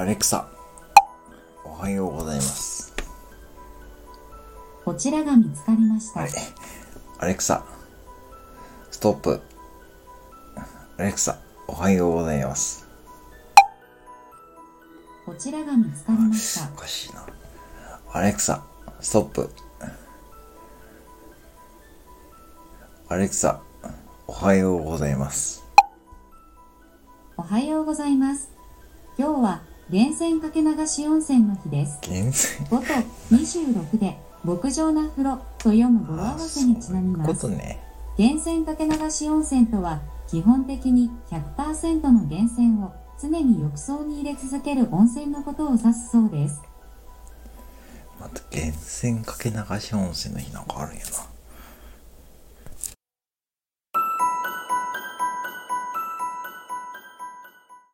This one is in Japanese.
アレクサ、おはようございます。こちらが見つかりました。はい。アレクサ、ストップ。アレクサ、おはようございます。こちらが見つかりましたお。かしいな。アレクサ、ストップ。アレクサ、おはようございます。おはようございます。今日は源泉かけ流し温泉の日です。源泉5と26で牧場な風呂と読む語呂合わせにちなみまこす。とね。源泉かけ流し温泉とは基本的に100%の源泉を常に浴槽に入れ続ける温泉のことを指すそうです。また源泉かけ流し温泉の日なんかあるんやな。